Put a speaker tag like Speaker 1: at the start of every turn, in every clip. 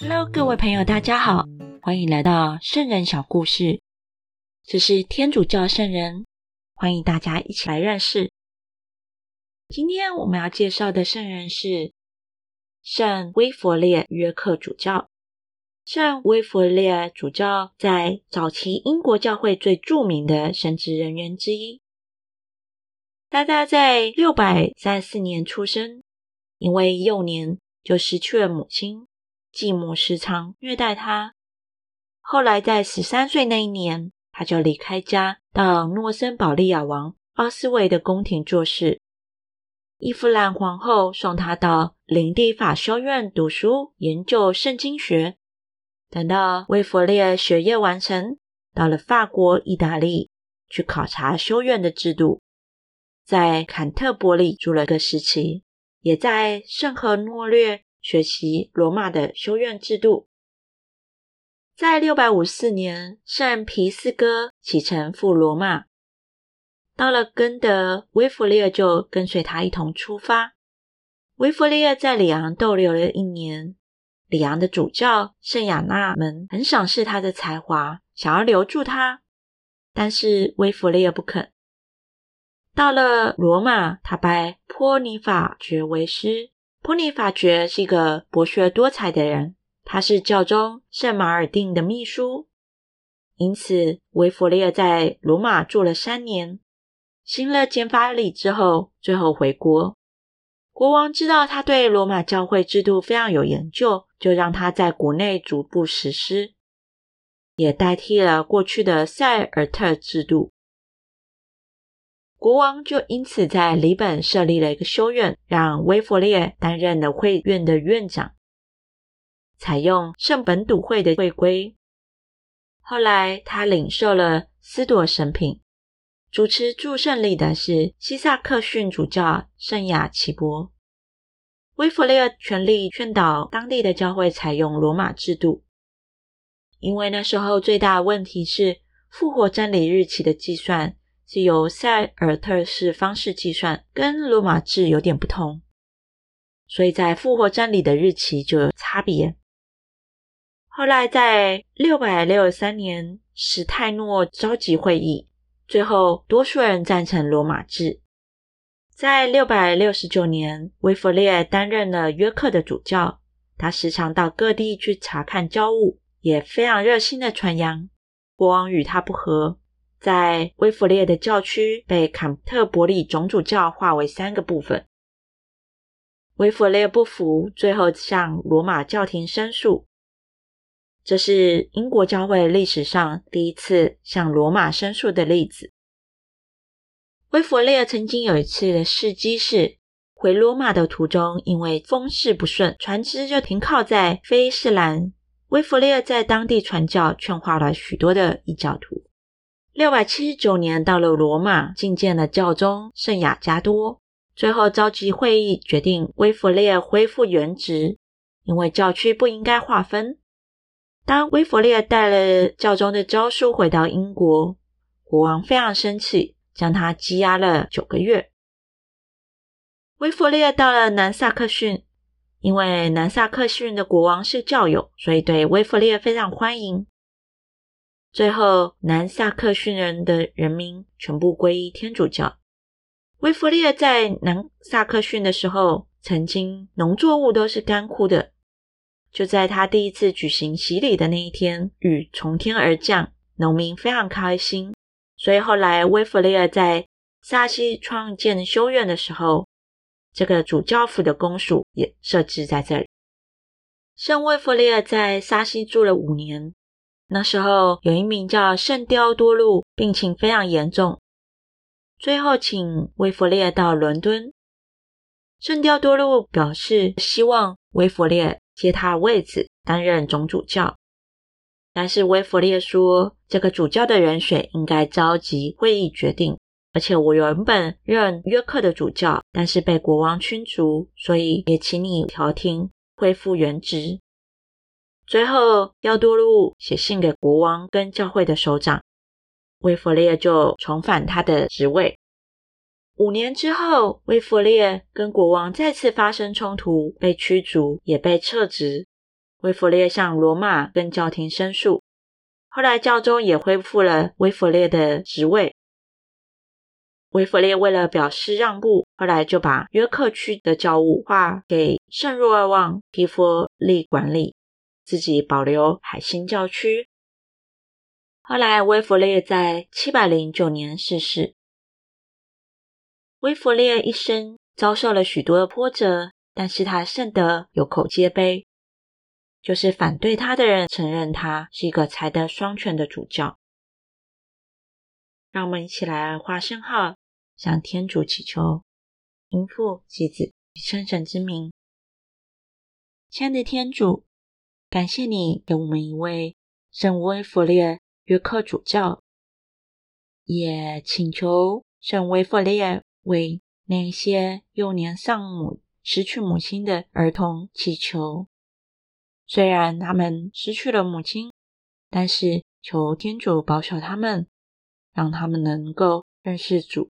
Speaker 1: Hello，各位朋友，大家好，欢迎来到圣人小故事。这是天主教圣人，欢迎大家一起来认识。今天我们要介绍的圣人是圣威佛列约克主教。圣威佛列主教在早期英国教会最著名的神职人员之一。他大在六百三四年出生，因为幼年就失去了母亲，继母时常虐待他。后来在十三岁那一年，他就离开家，到诺森堡利亚王奥斯维的宫廷做事。伊芙兰皇后送他到林地法修院读书，研究圣经学。等到威佛列学业完成，到了法国、意大利去考察修院的制度。在坎特伯里住了个时期，也在圣何诺略学习罗马的修院制度。在六百五四年，圣皮斯哥启程赴罗马，到了根德，威弗利尔就跟随他一同出发。威弗利尔在里昂逗留了一年，里昂的主教圣亚纳门很赏识他的才华，想要留住他，但是威弗利尔不肯。到了罗马，他拜波尼法爵为师。波尼法爵是一个博学多才的人，他是教宗圣马尔定的秘书。因此，维弗利尔在罗马住了三年，行了减法礼之后，最后回国。国王知道他对罗马教会制度非常有研究，就让他在国内逐步实施，也代替了过去的塞尔特制度。国王就因此在里本设立了一个修院，让威弗列担任了会院的院长，采用圣本笃会的会规。后来他领受了斯朵神品，主持祝圣礼的是西萨克逊主教圣雅奇伯。威弗列全力劝导当地的教会采用罗马制度，因为那时候最大的问题是复活真理日期的计算。是由塞尔特式方式计算，跟罗马制有点不同，所以在复活真理的日期就有差别。后来在六百六十三年史泰诺召集会议，最后多数人赞成罗马制。在六百六十九年，威弗列担任了约克的主教，他时常到各地去查看教务，也非常热心的传扬。国王与他不和。在威弗列的教区被坎特伯里总主教划为三个部分。威弗列不服，最后向罗马教廷申诉。这是英国教会历史上第一次向罗马申诉的例子。威弗列曾经有一次的事迹是，回罗马的途中，因为风势不顺，船只就停靠在菲斯兰。威弗列在当地传教，劝化了许多的异教徒。六百七十九年，到了罗马，觐见了教宗圣雅加多，最后召集会议，决定威弗列恢复原职，因为教区不应该划分。当威弗列带了教宗的诏书回到英国，国王非常生气，将他羁押了九个月。威弗列到了南萨克逊，因为南萨克逊的国王是教友，所以对威弗列非常欢迎。最后，南萨克逊人的人民全部皈依天主教。威弗列在南萨克逊的时候，曾经农作物都是干枯的。就在他第一次举行洗礼的那一天，雨从天而降，农民非常开心。所以后来威弗列在萨西创建修院的时候，这个主教府的公署也设置在这里。圣威弗列在萨西住了五年。那时候有一名叫圣雕多禄，病情非常严重，最后请威弗列到伦敦。圣雕多禄表示希望威弗列接他位子担任总主教，但是威弗列说这个主教的人选应该召集会议决定，而且我原本任约克的主教，但是被国王驱逐，所以也请你调停恢复原职。最后，要多禄写信给国王跟教会的首长，威弗列就重返他的职位。五年之后，威弗列跟国王再次发生冲突，被驱逐，也被撤职。威弗列向罗马跟教廷申诉，后来教宗也恢复了威弗列的职位。威弗列为了表示让步，后来就把约克区的教务划给圣若尔旺皮佛利管理，自己保留海星教区。后来威弗列在七百零九年逝世。威弗列一生遭受了许多的波折，但是他甚得有口皆碑，就是反对他的人承认他是一个才德双全的主教。让我们一起来画圣号，向天主祈求，应父、及子以、圣神之名。亲爱的天主，感谢你给我们一位圣威弗列约克主教，也请求圣威弗列。为那些幼年丧母、失去母亲的儿童祈求。虽然他们失去了母亲，但是求天主保守他们，让他们能够认识主，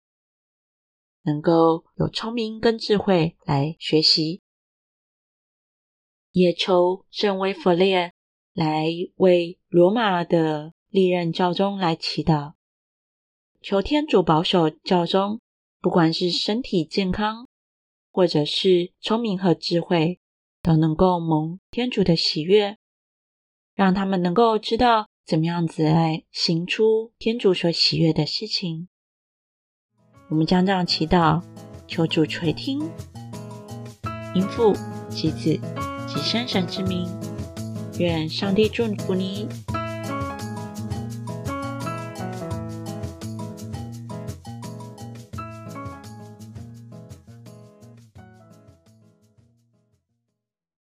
Speaker 1: 能够有聪明跟智慧来学习。也求圣威弗列来为罗马的历任教宗来祈祷，求天主保守教宗。不管是身体健康，或者是聪明和智慧，都能够蒙天主的喜悦，让他们能够知道怎么样子来行出天主所喜悦的事情。我们将这样祈祷，求主垂听，应父及子以圣神之名，愿上帝祝福你。